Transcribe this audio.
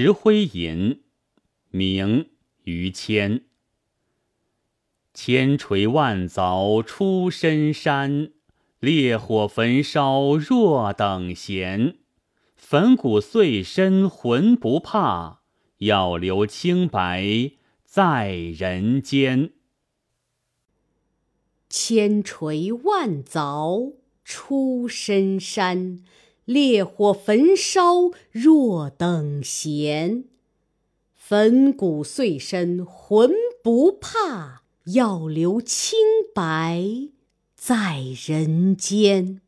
石灰吟，明于谦。千锤万凿出深山，烈火焚烧若等闲。粉骨碎身浑不怕，要留清白在人间。千锤万凿出深山。烈火焚烧若等闲，粉骨碎身浑不怕，要留清白在人间。